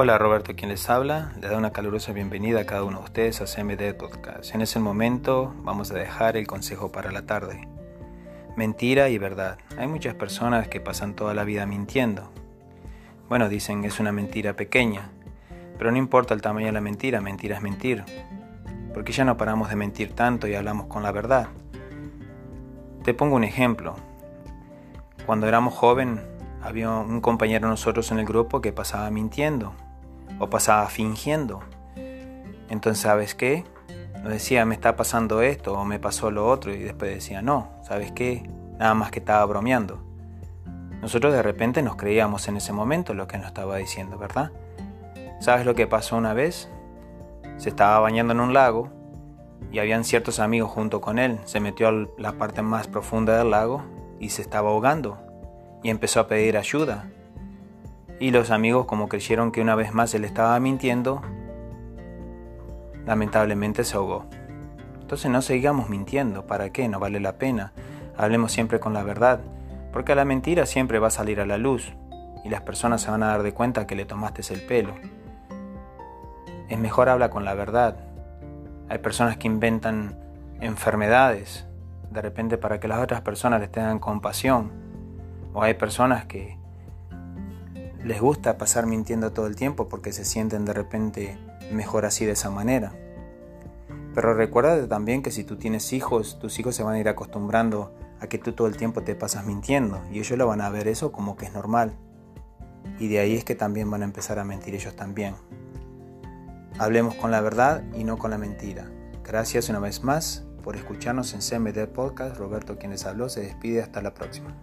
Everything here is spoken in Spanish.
Hola Roberto, quien les habla, le da una calurosa bienvenida a cada uno de ustedes a CMD Podcast. En ese momento vamos a dejar el consejo para la tarde. Mentira y verdad. Hay muchas personas que pasan toda la vida mintiendo. Bueno, dicen es una mentira pequeña, pero no importa el tamaño de la mentira, mentira es mentir. Porque ya no paramos de mentir tanto y hablamos con la verdad. Te pongo un ejemplo. Cuando éramos jóvenes, había un compañero nosotros en el grupo que pasaba mintiendo o pasaba fingiendo. Entonces, ¿sabes qué? Nos decía, me está pasando esto o me pasó lo otro y después decía, no, ¿sabes qué? Nada más que estaba bromeando. Nosotros de repente nos creíamos en ese momento lo que nos estaba diciendo, ¿verdad? ¿Sabes lo que pasó una vez? Se estaba bañando en un lago y habían ciertos amigos junto con él. Se metió a la parte más profunda del lago y se estaba ahogando y empezó a pedir ayuda. Y los amigos, como creyeron que una vez más él estaba mintiendo, lamentablemente se ahogó. Entonces no sigamos mintiendo, ¿para qué? No vale la pena. Hablemos siempre con la verdad, porque la mentira siempre va a salir a la luz y las personas se van a dar de cuenta que le tomaste el pelo. Es mejor hablar con la verdad. Hay personas que inventan enfermedades, de repente para que las otras personas les tengan compasión. O hay personas que les gusta pasar mintiendo todo el tiempo porque se sienten de repente mejor así de esa manera. Pero recuerda también que si tú tienes hijos, tus hijos se van a ir acostumbrando a que tú todo el tiempo te pasas mintiendo y ellos lo van a ver eso como que es normal. Y de ahí es que también van a empezar a mentir ellos también. Hablemos con la verdad y no con la mentira. Gracias una vez más por escucharnos en CMD Podcast. Roberto quien les habló se despide hasta la próxima.